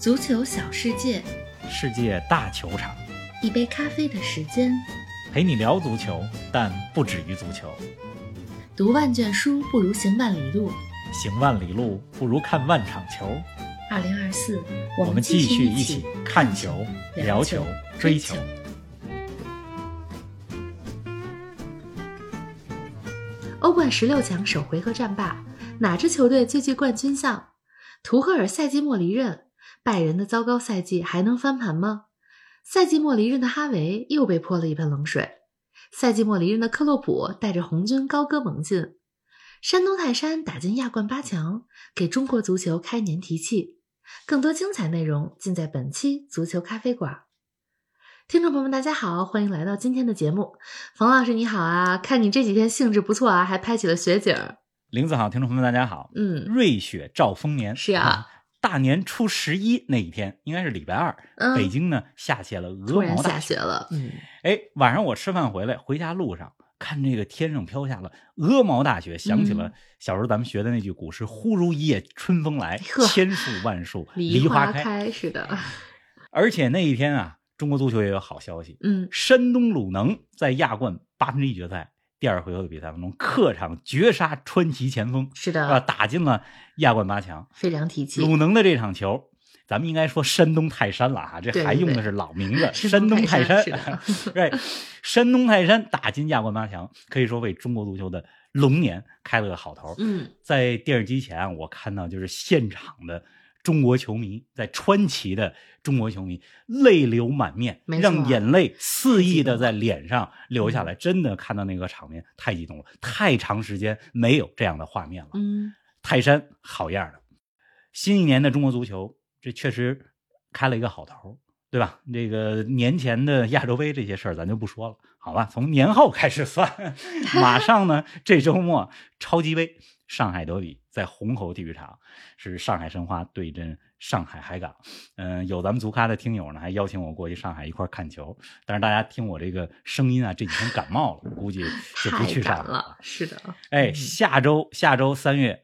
足球小世界，世界大球场，一杯咖啡的时间，陪你聊足球，但不止于足球。读万卷书不如行万里路，行万里路不如看万场球。二零二四，我们继续一起起看球、聊球、追球。欧冠十六强首回合战罢，哪支球队最具冠军相？图赫尔赛季末离任，拜仁的糟糕赛季还能翻盘吗？赛季末离任的哈维又被泼了一盆冷水。赛季末离任的克洛普带着红军高歌猛进。山东泰山打进亚冠八强，给中国足球开年提气。更多精彩内容尽在本期足球咖啡馆。听众朋友们，大家好，欢迎来到今天的节目。冯老师你好啊，看你这几天兴致不错啊，还拍起了雪景儿。林子好，听众朋友们大家好。嗯，瑞雪兆丰年是啊，大年初十一那一天，应该是礼拜二，嗯北京呢下起了鹅突然下毛大雪。雪了。嗯，哎，晚上我吃饭回来，回家路上看这个天上飘下了鹅毛大雪，想起了嗯小时候咱们学的那句古诗：“忽如一夜春风来，千树万树梨花开是的。而且那一天啊，中国足球也有好消息，嗯，山东鲁能在亚冠八分之一决赛第二回合的比赛当中，客场绝杀川崎前锋，是的啊，的，打进了亚冠八强。非常提气。鲁能的这场球，咱们应该说山东泰山了啊，这还用的是老名字，山 山东泰山山是。对，山东泰山打进亚冠八强，可以说为中国足球的龙年开了个好头。嗯，在电视机前，我看到就是现场的中国球迷，在川崎的中国球迷泪流满面，让眼泪肆意的在脸上流嗯下来。真的看到那个场面，太激动了，太长时间没有这样的画面了。嗯，泰山好样的！新一年的中国足球，这确实开了一个好头，对吧？这个年前的亚洲杯这些事儿咱就不说了，好吧？从年后开始算，马上呢，这周末超级杯上海德比在虹口体育场是上海申花对阵上海海港。嗯、有咱们足咖的听友呢，还邀请我过去上海一块看球，但是大家听我这个声音啊，这几天感冒了，估计就不去上海了。是的，哎，嗯下周下周三月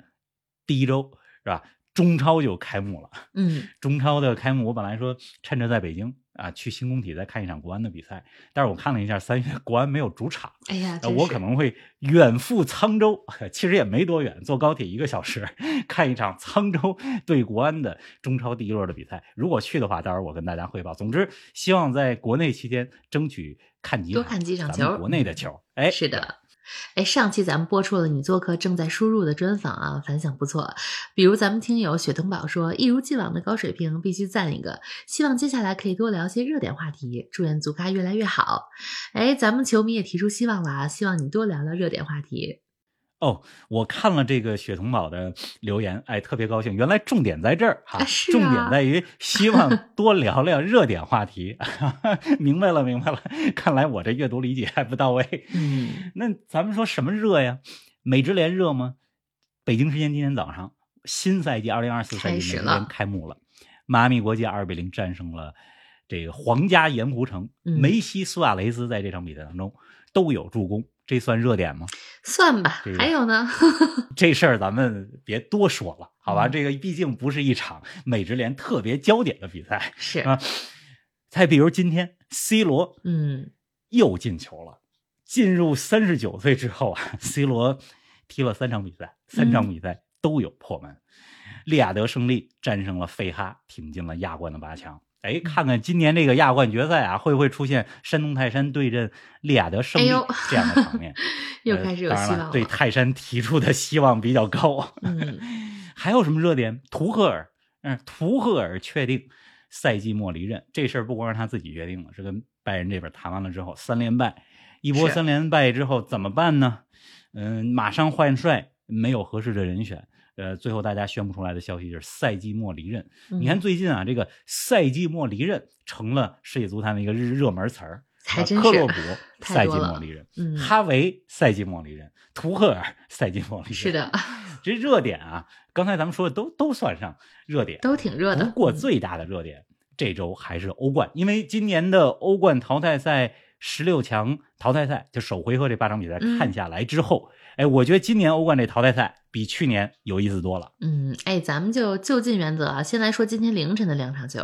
第一周是吧？中超就开幕了。嗯，中超的开幕，我本来说趁着在北京啊，去新工体再看一场国安的比赛，但是我看了一下，三月国安没有主场，哎呀，呃我可能会远赴沧州，其实也没多远，坐高铁一个小时 看一场沧州对国安的中超第一轮的比赛。如果去的话，到时候我跟大家汇报。总之，希望在国内期间争取看几场，多看几场球国内的球。哎，是的。哎，上期咱们播出了你做客正在输入的专访啊，反响不错。比如咱们听友雪腾宝说，一如既往的高水平，必须赞一个。希望接下来可以多聊些热点话题，祝愿足咖越来越好。哎，咱们球迷也提出希望了啊，希望你多聊聊热点话题。哦，我看了这个雪童宝的留言，哎，特别高兴。原来重点在这儿哈，啊是啊重点在于希望多聊聊热点话题。明白了，明白了。看来我这阅读理解还不到位。嗯，那咱们说什么热呀？美职联热吗？北京时间今天早上，新赛季二零二四赛季美职联开幕了，迈阿密国际二比零战胜了这个皇家盐湖城。嗯梅西、苏亚雷斯在这场比赛当中都有助攻，这算热点吗？算吧这。个还有呢？这事儿咱们别多说了，好吧？嗯这个毕竟不是一场美职联特别焦点的比赛 是，啊。再比如今天，C 罗嗯，又进球了。进入三十九岁之后啊，C 罗踢了三场比赛，三场比赛都有破门。利雅得胜利战胜了费哈，挺进了亚冠的八强。哎，看看今年这个亚冠决赛啊，会不会出现山东泰山对阵利雅得胜利这样的场面？又呃开始有希望了。对泰山提出的希望比较高。嗯，还有什么热点？图赫尔，嗯，图赫尔确定赛季末离任，这事儿不光是他自己决定的，是跟拜仁这边谈完了之后，三连败，一波三连败之后怎么办呢？嗯，马上换帅，没有合适的人选。呃，最后大家宣布出来的消息就是赛季末离任。嗯你看最近啊，这个赛季末离任成了世界足坛的一个热热门词儿。真是克洛 普赛季末离任，嗯哈维赛季末离任，图赫尔 赛季末离任。是的，这热点啊，刚才咱们说的都都算上热点，都挺热的。不过最大的热点这周还是欧冠，因为今年的欧冠淘汰赛十六强淘汰赛，就首回合这八场比赛嗯看下来之后，哎，我觉得今年欧冠这淘汰赛比去年有意思多了。嗯，哎，咱们就就近原则啊。先来说今天凌晨的两场球，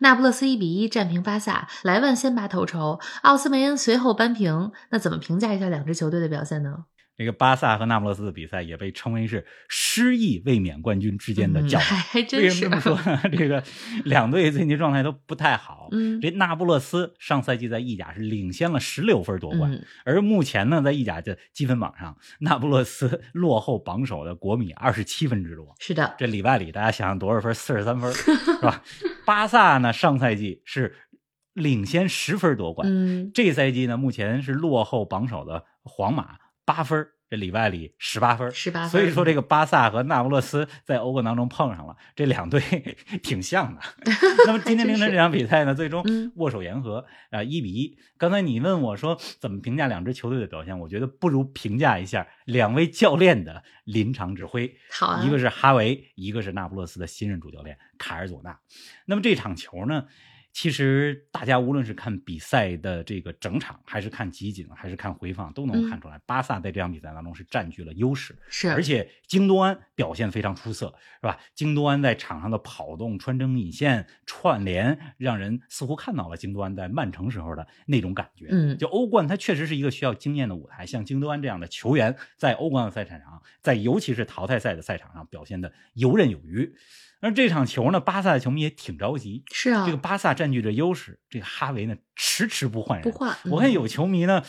那不勒斯一比一战平巴萨，莱万先拔头筹，奥斯梅恩随后扳平。那怎么评价一下两支球队的表现呢？这个巴萨和那不勒斯的比赛也被称为是失意卫冕冠军之间的嗯较量。还还真是为什么这么说呢？这个两队最近状态都不太好。嗯这那不勒斯上赛季在意甲是领先了十六分夺冠，嗯而目前呢，在意甲的积分榜上，那不勒斯落后榜首的国米二十七分之多。是的，这里外里，大家想想多少分？四十三分，是吧？巴萨呢，上赛季是领先十分夺冠，嗯这赛季呢，目前是落后榜首的皇马八分，这里外里十八分，十八分所以说，这个巴萨和那不勒斯在欧冠当中碰上了，这两队 挺像的。那么今天凌晨这场比赛呢，最终嗯握手言和，啊，一比一。刚才你问我说怎么评价两支球队的表现，我觉得不如评价一下两位教练的临场指挥。好啊，一个是哈维，一个是那不勒斯的新任主教练卡尔佐纳。那么这场球呢，其实大家无论是看比赛的这个整场，还是看集锦，还是看回放，都能看出来，巴萨在这场比赛当中是占据了优势。是，而且京多安表现非常出色，是吧？京多安在场上的跑动、穿针引线、串联，让人似乎看到了京多安在曼城时候的那种感觉。嗯就欧冠，它确实是一个需要经验的舞台。像京多安这样的球员，在欧冠的赛场上，在尤其是淘汰赛的赛场上表现的游刃有余。而这场球呢，巴萨的球迷也挺着急。是啊，这个巴萨占据着优势，这个哈维呢迟迟不换人，不换嗯我看有球迷呢，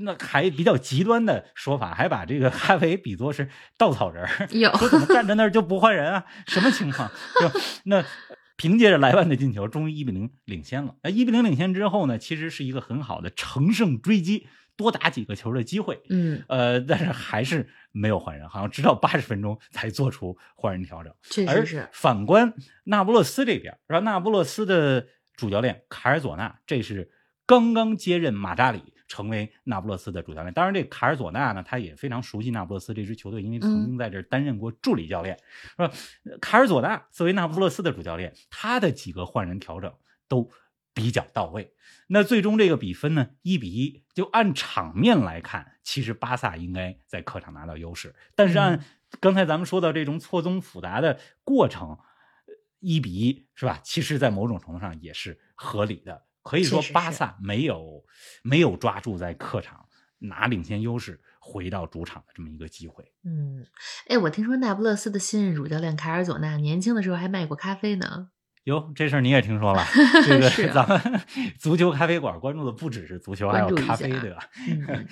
那还比较极端的说法，还把这个哈维比作是稻草人说怎么站在那儿就不换人啊？什么情况？就那凭借着莱万的进球，终于一比零领先了。那一比零领先之后呢，其实是一个很好的乘胜追击，多打几个球的机会。嗯，呃，但是还是没有换人，好像直到八十分钟才做出换人调整。而确实是，反观那不勒斯这边？那不勒斯的主教练卡尔佐纳，这是刚刚接任马扎里，成为那不勒斯的主教练。当然，这卡尔佐纳呢，他也非常熟悉那不勒斯这支球队，因为曾经在这儿担任过助理教练，是吧？卡尔佐纳作为那不勒斯的主教练，他的几个换人调整都比较到位。那最终这个比分呢，一比一。就按场面来看，其实巴萨应该在客场拿到优势，但是按刚才咱们说到这种错综复杂的过程，一比一是吧？其实，在某种程度上也是合理的。可以说巴萨没有没有抓住在客场拿领先优势回到主场的这么一个机会。嗯，哎，我听说那不勒斯的新任主教练卡尔佐纳年轻的时候还卖过咖啡呢。哟，这事儿你也听说了？这个啊咱们 足球咖啡馆关注的不只是足球，还有咖啡，对吧？嗯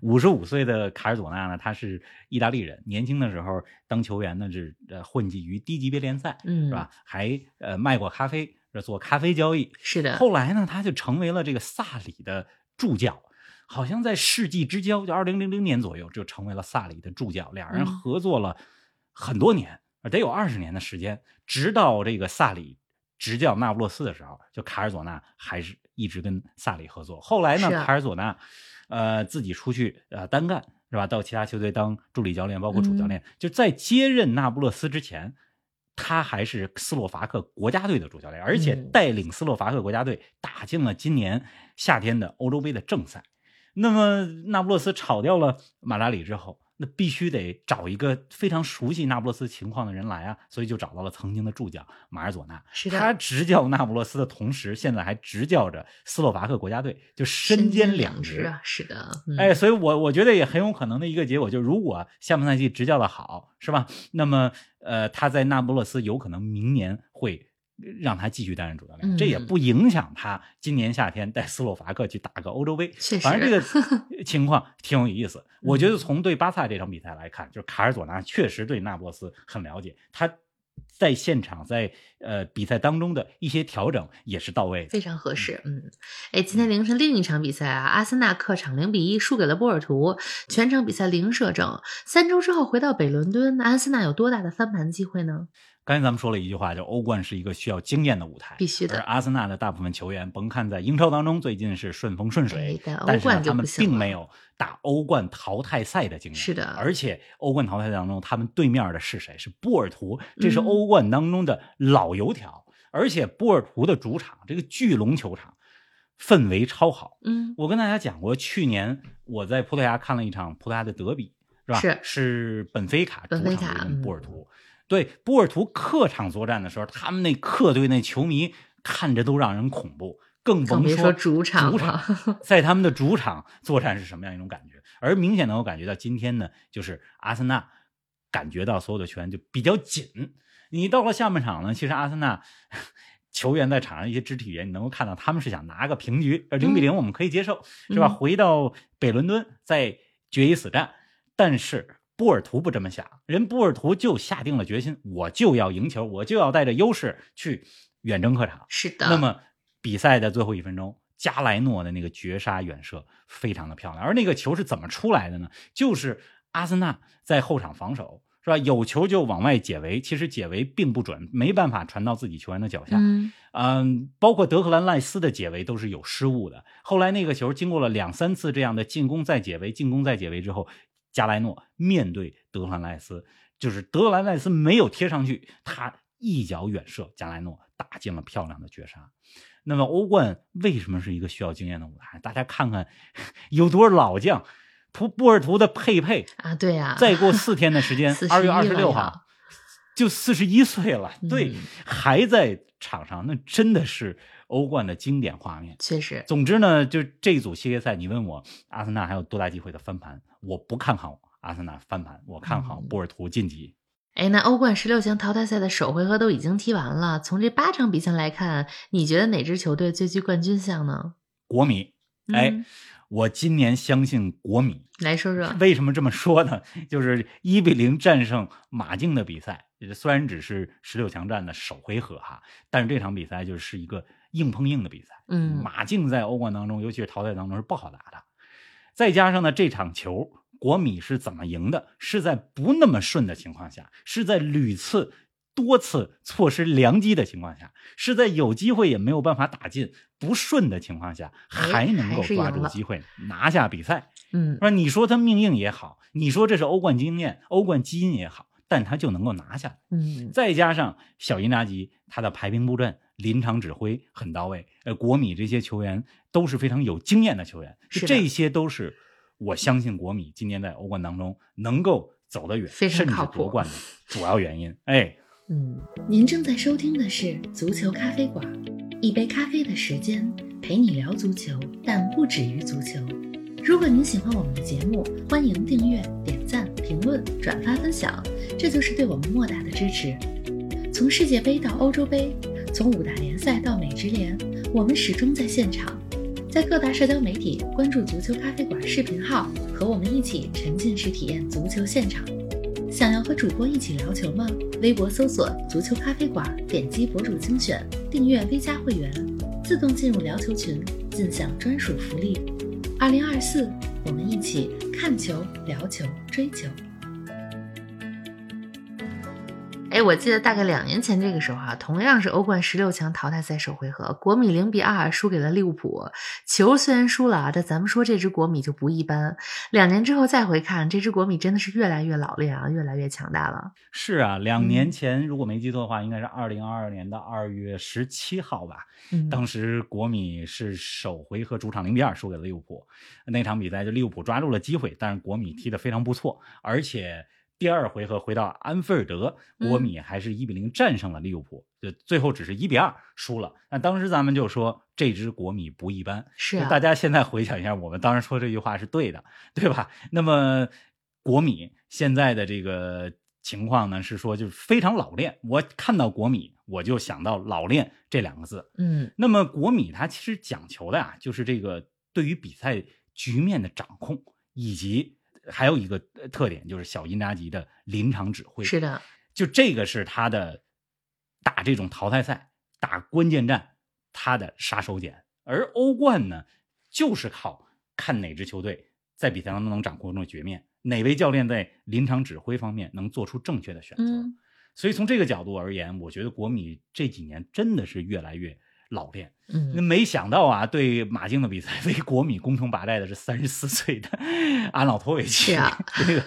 五十五岁的卡尔佐纳呢，他是意大利人，年轻的时候当球员呢是呃混迹于低级别联赛，嗯，是吧？还呃卖过咖啡，呃做咖啡交易。是的，后来呢，他就成为了这个萨里的助教，好像在世纪之交，就二零零零年左右就成为了萨里的助教，两人嗯合作了很多年，得有二十年的时间，直到这个萨里执教那不勒斯的时候，就卡尔佐纳还是一直跟萨里合作。后来呢，卡尔佐纳呃自己出去呃单干是吧？到其他球队当助理教练，包括主教练。嗯就在接任那不勒斯之前，他还是斯洛伐克国家队的主教练，而且嗯带领斯洛伐克国家队打进了今年夏天的欧洲杯的正赛。那么那不勒斯炒掉了马拉里之后，那必须得找一个非常熟悉那不勒斯情况的人来啊，所以就找到了曾经的助教马尔佐纳。是的他执教那不勒斯的同时，现在还执教着斯洛伐克国家队，就身兼两职。啊，是的，嗯、哎，所以我我觉得也很有可能的一个结果，就是如果下半赛季执教的好，是吧？那么呃，他在那不勒斯有可能明年会让他继续担任主教练，嗯这也不影响他今年夏天带斯洛伐克去打个欧洲杯。确实反正这个情况挺有意思。我觉得从对巴萨这场比赛来看，就是卡尔佐纳确实对那不勒斯很了解，他在现场在呃比赛当中的一些调整也是到位的。非常合适，嗯，哎，今天凌晨另一场比赛啊，阿森纳客场零比一输给了波尔图，全场比赛零射正。三周之后回到北伦敦，那阿森纳有多大的翻盘机会呢？刚才咱们说了一句话，就欧冠是一个需要经验的舞台，必须的而阿森纳的大部分球员，甭看在英超当中最近是顺风顺水哎，但是呢他们并没有打欧冠淘汰赛的经验。是的而且欧冠淘汰赛当中，他们对面的是谁？是波尔图，这是嗯欧冠当中的老油条。而且波尔图的主场这个巨龙球场，氛围超好。嗯我跟大家讲过，去年我在葡萄牙看了一场葡萄牙的德比，是吧？是是本菲卡主场对波尔图。对波尔图客场作战的时候，他们那客队那球迷看着都让人恐怖，更甭说主场主场在他们的主场作战是什么样一种感觉？而明显能够感觉到，今天呢，就是阿森纳感觉到所有的球员就比较紧。你到了下半场呢，其实阿森纳 球员在场上一些肢体语言，你能够看到他们是想拿个平局，呃，零比零我们可以接受，是吧？嗯回到北伦敦再决一死战，但是。波尔图不这么想，人波尔图就下定了决心，我就要赢球，我就要带着优势去远征客场。是的。那么比赛的最后一分钟，加莱诺的那个绝杀远射非常的漂亮，而那个球是怎么出来的呢？就是阿森纳在后场防守，是吧？有球就往外解围，其实解围并不准，没办法传到自己球员的脚下。嗯嗯，包括德克兰赖斯的解围都是有失误的。后来那个球经过了两三次这样的进攻再解围、进攻再解围之后，加莱诺面对德兰赖斯，就是德兰赖斯没有贴上去，他一脚远射，加莱诺打进了漂亮的绝杀。那么欧冠为什么是一个需要经验的舞台？大家看看有多少老将，图波尔图的佩佩，啊，对呀、再过四天的时间，二月二十六号就四十一岁了，对，嗯还在场上，那真的是欧冠的经典画面。确实，总之呢，就这组系列赛，你问我阿森纳还有多大机会的翻盘？我不看好阿森纳翻盘，我看好嗯波尔图晋级。哎，那欧冠十六强淘汰赛的首回合都已经踢完了，从这八场比赛来看，你觉得哪支球队最具冠军相呢？国米，哎，嗯我今年相信国米。来说说，为什么这么说呢？就是一比零战胜马竞的比赛，虽然只是十六强战的首回合哈，但是这场比赛就是一个硬碰硬的比赛。嗯马竞在欧冠当中，尤其是淘汰当中是不好打的。再加上呢，这场球国米是怎么赢的？是在不那么顺的情况下，是在屡次、多次错失良机的情况下，是在有机会也没有办法打进、不顺的情况下，哎还能够抓住机会拿下比赛。嗯说你说他命硬也好，你说这是欧冠经验、欧冠基因也好，但他就能够拿下。嗯，再加上小因扎吉他的排兵布阵、临场指挥很到位，呃，国米这些球员都是非常有经验的球员，是这些都是我相信国米今年在欧冠当中能够走得远，非常甚至夺冠的主要原因。哎，嗯，您正在收听的是足球咖啡馆，一杯咖啡的时间陪你聊足球，但不止于足球。如果您喜欢我们的节目，欢迎订阅、点赞、评论、转发分享，这就是对我们莫大的支持。从世界杯到欧洲杯，从五大联赛到美职联，我们始终在现场。在各大社交媒体关注“足球咖啡馆”视频号，和我们一起沉浸式体验足球现场。想要和主播一起聊球吗？微博搜索“足球咖啡馆”，点击博主精选，订阅 V 加会员，自动进入聊球群，尽享专属福利。二零二四，我们一起看球、聊球、追球。哎，我记得大概两年前这个时候啊，同样是欧冠十六强淘汰赛首回合，国米零比二输给了利物浦。球虽然输了啊，但咱们说这支国米就不一般。两年之后再回看，这支国米真的是越来越老练啊，越来越强大了。是啊，两嗯年前如果没记错的话，应该是二零二二年的二月十七号吧。嗯，当时国米是首回合主场零比二输给了利物浦，那场比赛就利物浦抓住了机会，但是国米踢得非常不错，而且第二回合回到安菲尔德，嗯国米还是一比零战胜了利物浦，就最后只是一比二输了。那当时咱们就说这支国米不一般，是啊大家现在回想一下，我们当时说这句话是对的，对吧？那么国米现在的这个情况呢，是说就是非常老练。我看到国米，我就想到老练这两个字。嗯那么国米它其实讲求的啊，就是这个对于比赛局面的掌控，以及还有一个呃特点就是小因扎吉的临场指挥。是的，就这个是他的打这种淘汰赛、打关键战他的杀手锏。而欧冠呢，就是靠看哪支球队在比赛当中能掌控住局面，哪位教练在临场指挥方面能做出正确的选择。嗯所以从这个角度而言，我觉得国米这几年真的是越来越老练。那嗯，没想到啊，对马竞的比赛 为国米攻城拔寨的是三十四岁的 安瑙托维奇。是啊，这个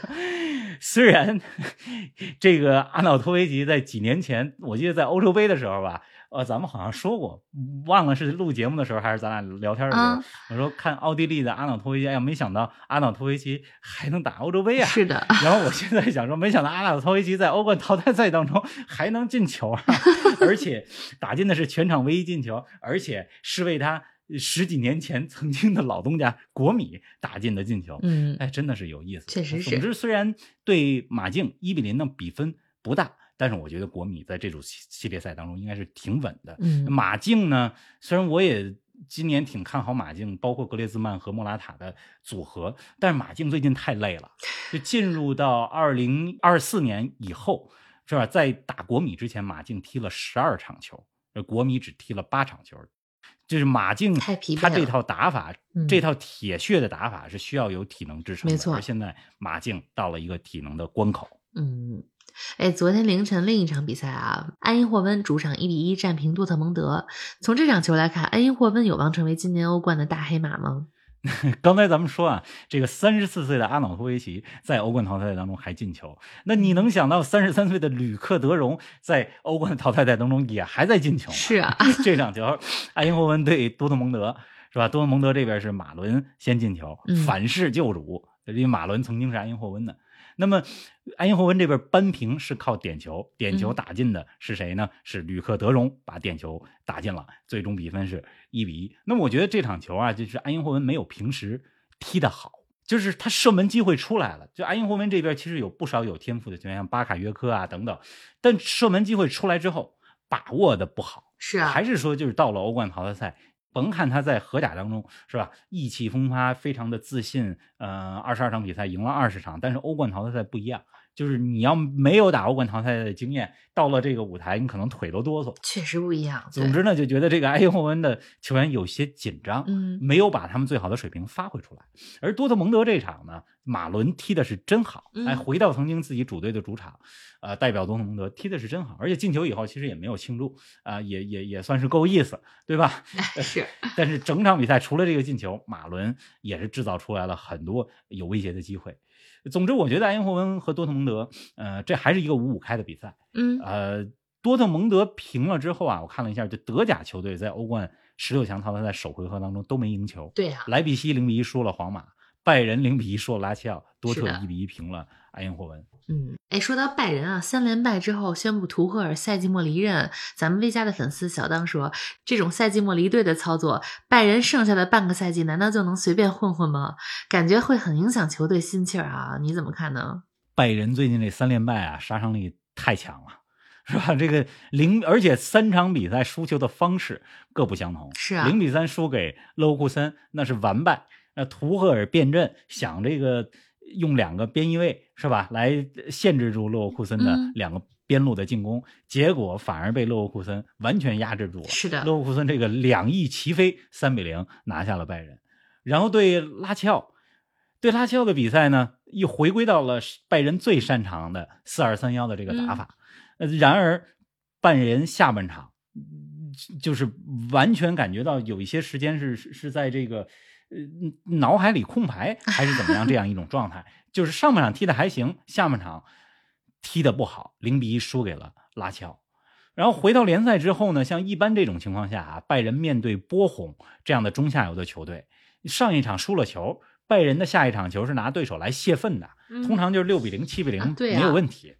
虽然这个安瑙托维奇在几年前，我记得在欧洲杯的时候吧，呃，咱们好像说过，忘了是录节目的时候还是咱俩聊天的时候，啊我说看奥地利的阿瑙托维奇，哎呀，没想到阿瑙托维奇还能打欧洲杯啊！是的，然后我现在想说，没想到阿瑙托维奇在欧冠淘汰赛当中还能进球啊，而且打进的是全场唯一进球，而且是为他十几年前曾经的老东家国米打进的进球。嗯，哎，真的是有意思。确实是总之，虽然对马竞一比零的比分不大，但是我觉得国米在这组系系列赛当中应该是挺稳的。嗯马竞呢，虽然我也今年挺看好马竞，包括格列兹曼和莫拉塔的组合，但是马竞最近太累了，就进入到二零二四年以后，是吧？在打国米之前，马竞踢了十二场球，而国米只踢了八场球。就是马竞他这套打法，嗯这套铁血的打法是需要有体能支撑的。没错而现在马竞到了一个体能的关口。嗯，哎，昨天凌晨另一场比赛啊，埃因霍温主场一比一战平多特蒙德。从这场球来看，埃因霍温有望成为今年欧冠的大黑马吗？刚才咱们说啊，这个三十四岁的阿瑙托维奇在欧冠淘汰赛当中还进球，那你能想到三十三岁的吕克德容在欧冠淘汰赛当中也还在进球吗？是啊，这场球，埃因霍温对多特蒙德是吧？多特蒙德这边是马伦先进球嗯，反噬救主，因为马伦曾经是埃因霍温的。那么，埃因霍温这边扳平是靠点球，点球嗯打进的是谁呢？是吕克德容把点球打进了，最终比分是一比一。那么我觉得这场球啊，就是埃因霍温没有平时踢得好，就是他射门机会出来了。就埃因霍温这边其实有不少有天赋的球员，像巴卡约科啊等等，但射门机会出来之后把握的不好。是啊，还是说就是到了欧冠淘汰赛，甭看他在荷甲当中是吧，意气风发，非常的自信，呃，二十二场比赛赢了二十场，但是欧冠淘汰赛不一样，就是你要没有打欧冠淘汰赛的经验，到了这个舞台，你可能腿都哆嗦。确实不一样。总之呢，就觉得这个埃因霍温的球员有些紧张，嗯没有把他们最好的水平发挥出来。而多特蒙德这场呢，马伦踢的是真好，嗯哎，回到曾经自己主队的主场，呃，代表多特蒙德踢的是真好，而且进球以后其实也没有庆祝，啊、也也也算是够意思，对吧？是，但是整场比赛除了这个进球，马伦也是制造出来了很多有威胁的机会。总之，我觉得埃因霍温和多特蒙德，呃，这还是一个五五开的比赛。嗯呃，多特蒙德平了之后啊，我看了一下，就德甲球队在欧冠十六强淘汰赛首回合当中都没赢球。对呀莱比锡零比一输了皇马，拜仁零比一输了拉齐奥，多特一比一平了埃因霍温。嗯，哎，说到拜仁啊，三连败之后宣布图赫尔赛季末离任，咱们 V 家的粉丝小当说，这种赛季末离队的操作，拜仁剩下的半个赛季难道就能随便混混吗？感觉会很影响球队心气儿啊，你怎么看呢？拜仁最近这三连败啊，杀伤力太强了。是吧？这个零，而且三场比赛输球的方式各不相同。是啊零比三输给勒沃库森，那是完败。那图赫尔变阵，想这个用两个边翼位是吧，来限制住勒沃库森的嗯两个边路的进攻，结果反而被勒沃库森完全压制住了。是的勒沃库森这个两翼齐飞，三比零拿下了拜仁。然后对拉齐奥，对拉齐奥的比赛呢，又回归到了拜仁最擅长的四二三幺的这个打法。呃，然而拜仁下半场嗯就是完全感觉到有一些时间是是是在这个呃脑海里空白还是怎么样这样一种状态，就是上半场踢的还行，下半场踢的不好，零比一输给了拉齐奥。然后回到联赛之后呢，像一般这种情况下啊，拜仁面对波鸿这样的中下游的球队，上一场输了球，拜仁的下一场球是拿对手来泄愤的，通常就是六比零、七比零、啊对啊没有问题。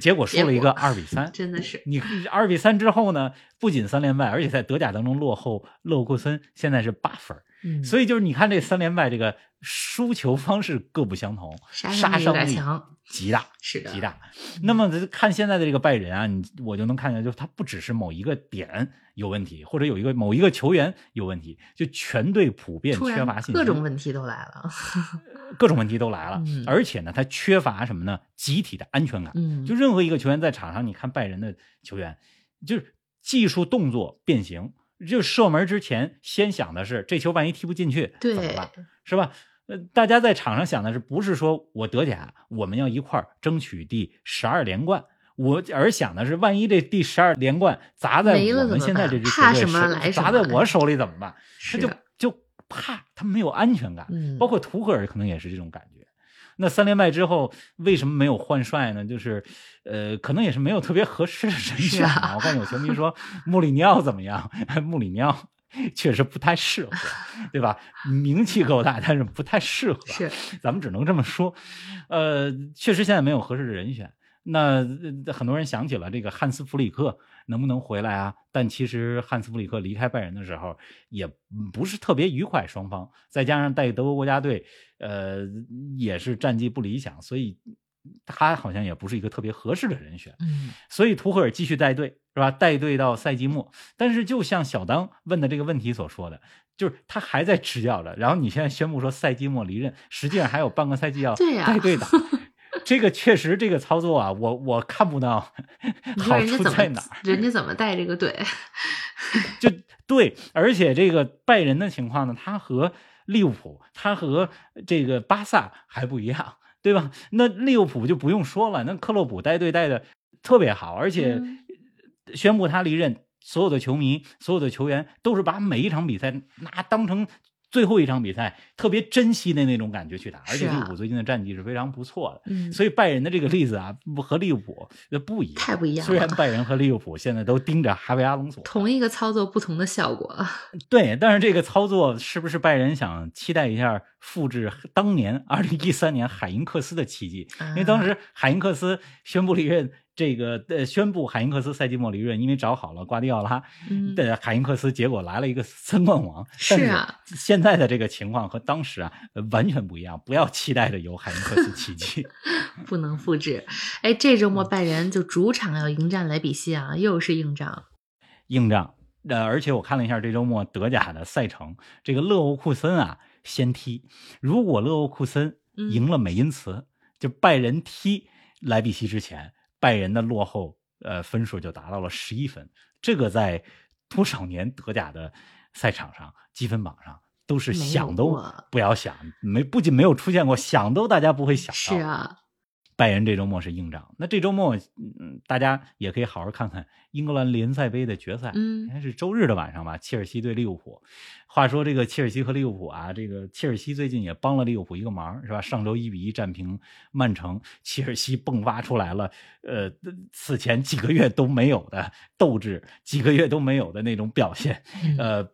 结果输了一个二比三，真的是，你二比三之后呢，不仅三连败，而且在德甲当中落后勒沃库森，现在是八分儿。嗯，所以就是你看这三连败，这个输球方式各不相同，杀伤力极大。是的，极大。那么看现在的这个拜仁啊，你我就能看见，就是他不只是某一个点有问题，或者有一个某一个球员有问题，就全队普遍缺乏信心，各种问题都来了，各种问题都来了。嗯而且呢，他缺乏什么呢？集体的安全感。嗯，就任何一个球员在场上，你看拜仁的球员，就是技术动作变形，就射门之前先想的是这球万一踢不进去怎么办，是吧？呃，大家在场上想的是不是说我德甲我们要一块儿争取第十二连冠？我而想的是，万一这第十二连冠砸在我们现在这支球队手砸在我手里怎么办？他就就怕他没有安全感。嗯，包括图赫尔可能也是这种感觉。那三连败之后，为什么没有换帅呢？就是，呃，可能也是没有特别合适的人选啊我看有球迷说 穆里尼奥怎么样？穆里尼奥确实不太适合，对吧？名气够大，但是不太适合。是，咱们只能这么说。呃，确实现在没有合适的人选。那呃很多人想起了这个汉斯弗里克能不能回来啊？但其实汉斯弗里克离开拜仁的时候也不是特别愉快，双方再加上带德国国家队，呃，也是战绩不理想，所以他好像也不是一个特别合适的人选。嗯所以图赫尔继续带队是吧？带队到赛季末，但是就像小当问的这个问题所说的，就是他还在执教着，然后你现在宣布说赛季末离任，实际上还有半个赛季要带队打。这个确实，这个操作啊，我我看不到好处在哪儿。人家怎么带这个队？就对，而且这个拜仁的情况呢，他和利物浦，他和这个巴萨还不一样，对吧？那利物浦就不用说了，那克洛普带队带的特别好，而且嗯宣布他离任，所有的球迷、所有的球员都是把每一场比赛拿当成。最后一场比赛，特别珍惜的那种感觉去打，而且利物浦最近的战绩是非常不错的，嗯，所以拜仁的这个例子啊，不和利物浦那不一样，太不一样虽然拜仁和利物浦现在都盯着哈维阿隆索，同一个操作，不同的效果。对，但是这个操作是不是拜仁想期待一下复制当年二零一三年海因克斯的奇迹？因为当时海因克斯宣布离任，这个呃宣布海因克斯赛季末离任，因为找好了瓜迪奥拉嗯，的海因克斯，结果来了一个三冠王。是啊，现在的这个情况和当时啊呃完全不一样，不要期待着有海因克斯奇迹。不能复制。哎，这周末拜仁就主场要迎战莱比锡啊，又是硬仗。硬仗。呃，而且我看了一下这周末德甲的赛程，这个勒沃库森啊先踢，如果勒沃库森嗯赢了美因茨，就拜仁踢莱比锡之前，拜仁的落后呃分数就达到了十一分，这个在多少年德甲的赛场上积分榜上都是想都不要想，没不仅没有出现过，想都大家不会想到。是啊，拜仁这周末是硬仗，那这周末，嗯，大家也可以好好看看英格兰联赛杯的决赛，嗯应该是周日的晚上吧，切尔西对利物浦。话说这个切尔西和利物浦啊，这个切尔西最近也帮了利物浦一个忙，是吧？上周一比一战平曼城，切尔西迸发出来了，呃，此前几个月都没有的斗志，几个月都没有的那种表现，嗯呃。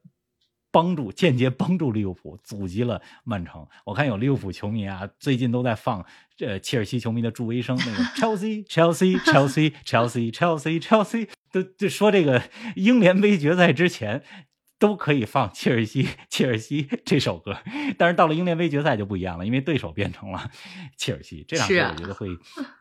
帮助间接帮助利物浦阻击了曼城。我看有利物浦球迷啊，最近都在放呃切尔西球迷的助威声，那个 Chelsea Chelsea Chelsea Chelsea Chelsea Chelsea，都就说这个英联杯决赛之前。都可以放切尔西，切尔西这首歌，但是到了英联杯决赛就不一样了，因为对手变成了切尔西，这场我觉得会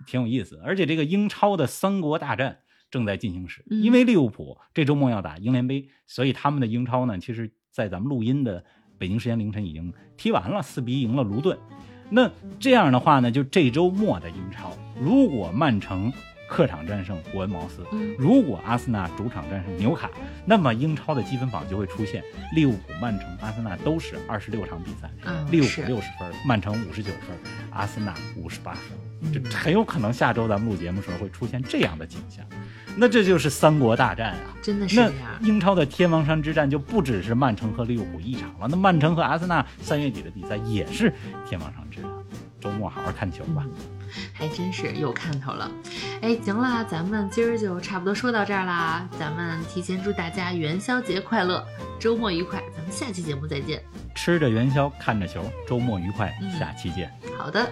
挺有意思。而且这个英超的三国大战正在进行时，嗯因为利物浦这周末要打英联杯，所以他们的英超呢，其实在咱们录音的北京时间凌晨已经踢完了，四比一赢了卢顿。那这样的话呢，就这周末的英超，如果曼城客场战胜伯恩茅斯，嗯如果阿森纳主场战胜纽卡，那么英超的积分榜就会出现利物浦、曼城、阿森纳都是二十六场比赛，嗯，利物浦是六十分，曼城五十九分，阿森纳五十八分，这嗯很有可能下周咱们录节目时候会出现这样的景象。那这就是三国大战啊！真的是那。英超的天王山之战就不只是曼城和利物浦一场了，那曼城和阿森纳三月底的比赛也是天王山之战。周末好好看球吧。还真是有看头了。哎，行啦，咱们今儿就差不多说到这儿啦。咱们提前祝大家元宵节快乐，周末愉快。咱们下期节目再见。吃着元宵，看着球，周末愉快，嗯下期见。好的，